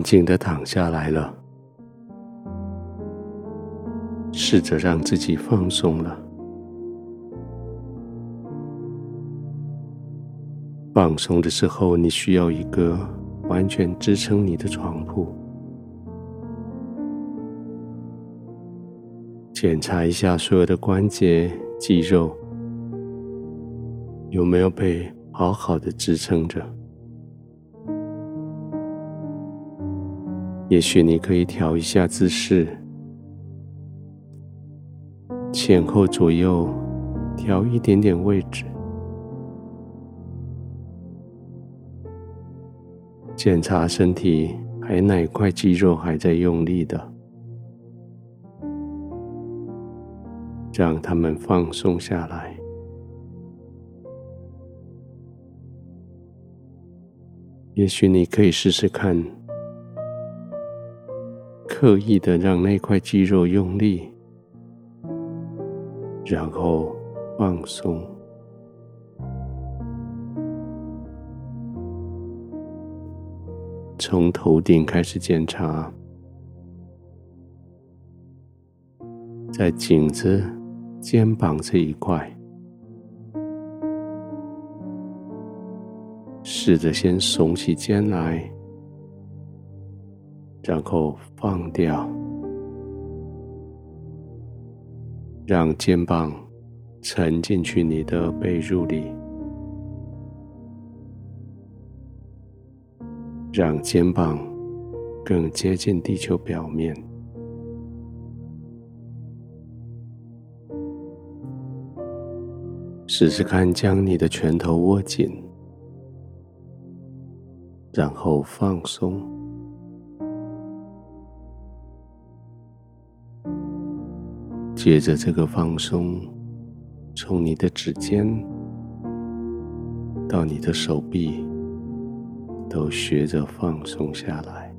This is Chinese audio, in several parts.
安静的躺下来了，试着让自己放松了。放松的时候，你需要一个完全支撑你的床铺。检查一下所有的关节、肌肉有没有被好好的支撑着。也许你可以调一下姿势，前后左右调一点点位置，检查身体还哪块肌肉还在用力的，让他们放松下来。也许你可以试试看。刻意的让那块肌肉用力，然后放松。从头顶开始检查，在颈子、肩膀这一块，试着先耸起肩来。然后放掉，让肩膀沉进去你的被褥里，让肩膀更接近地球表面。试试看，将你的拳头握紧，然后放松。接着这个放松，从你的指尖到你的手臂，都学着放松下来。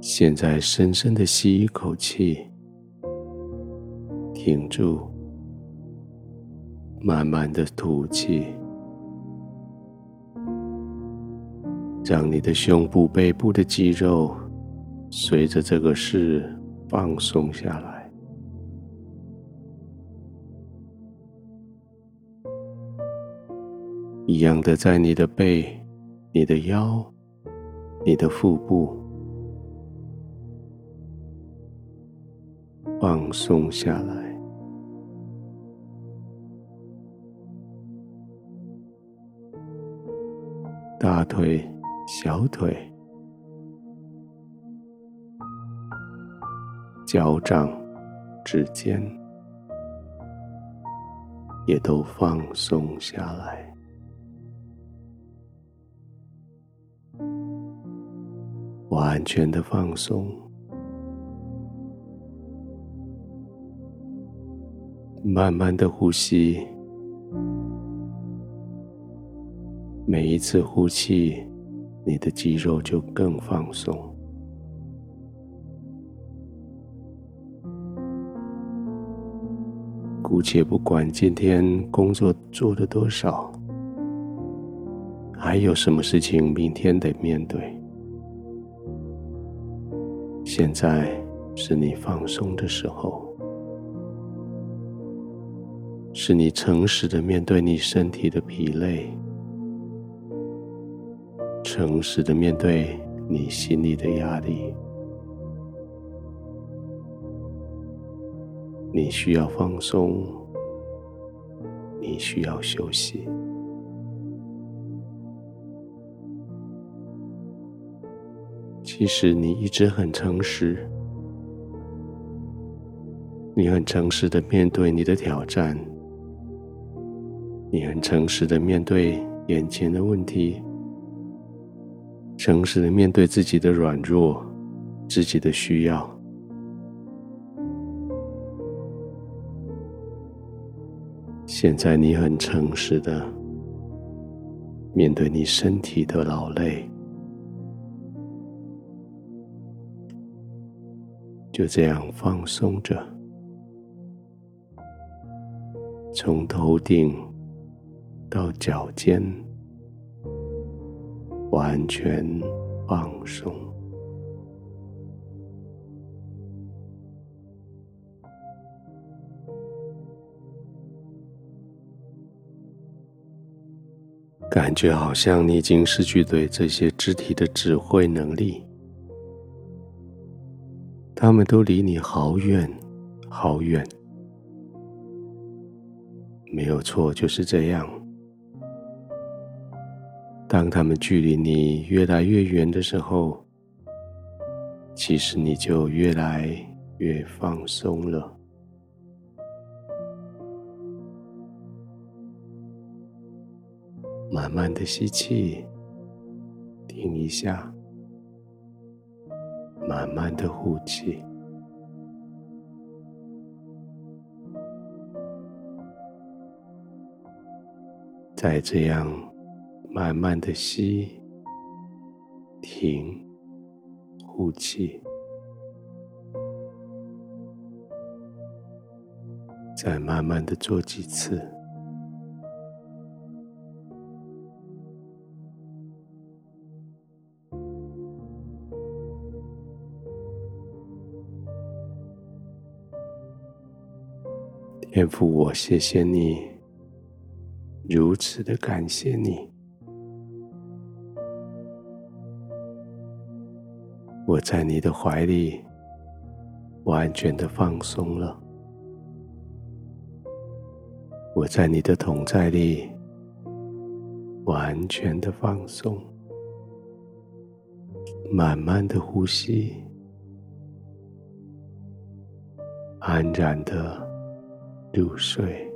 现在深深的吸一口气，停住，慢慢的吐气。让你的胸部、背部的肌肉随着这个势放松下来，一样的在你的背、你的腰、你的腹部放松下来，大腿。小腿、脚掌、指尖也都放松下来，完全的放松，慢慢的呼吸，每一次呼气。你的肌肉就更放松。姑且不管今天工作做了多少，还有什么事情明天得面对。现在是你放松的时候，是你诚实的面对你身体的疲累。诚实的面对你心里的压力，你需要放松，你需要休息。其实你一直很诚实，你很诚实的面对你的挑战，你很诚实的面对眼前的问题。诚实的面对自己的软弱，自己的需要。现在你很诚实的面对你身体的劳累，就这样放松着，从头顶到脚尖，完全放松。感觉好像你已经失去对这些肢体的指挥能力，他们都离你好远，好远。没有错，就是这样。当他们距离你越来越远的时候，其实你就越来越放松了。慢慢的吸气，停一下，慢慢的呼气。再这样慢慢的吸，停，呼气，再慢慢的做几次。天父，我谢谢你，如此的感谢你。我在你的怀里完全的放松了，我在你的同在里完全的放松，慢慢的呼吸，安然的。入睡。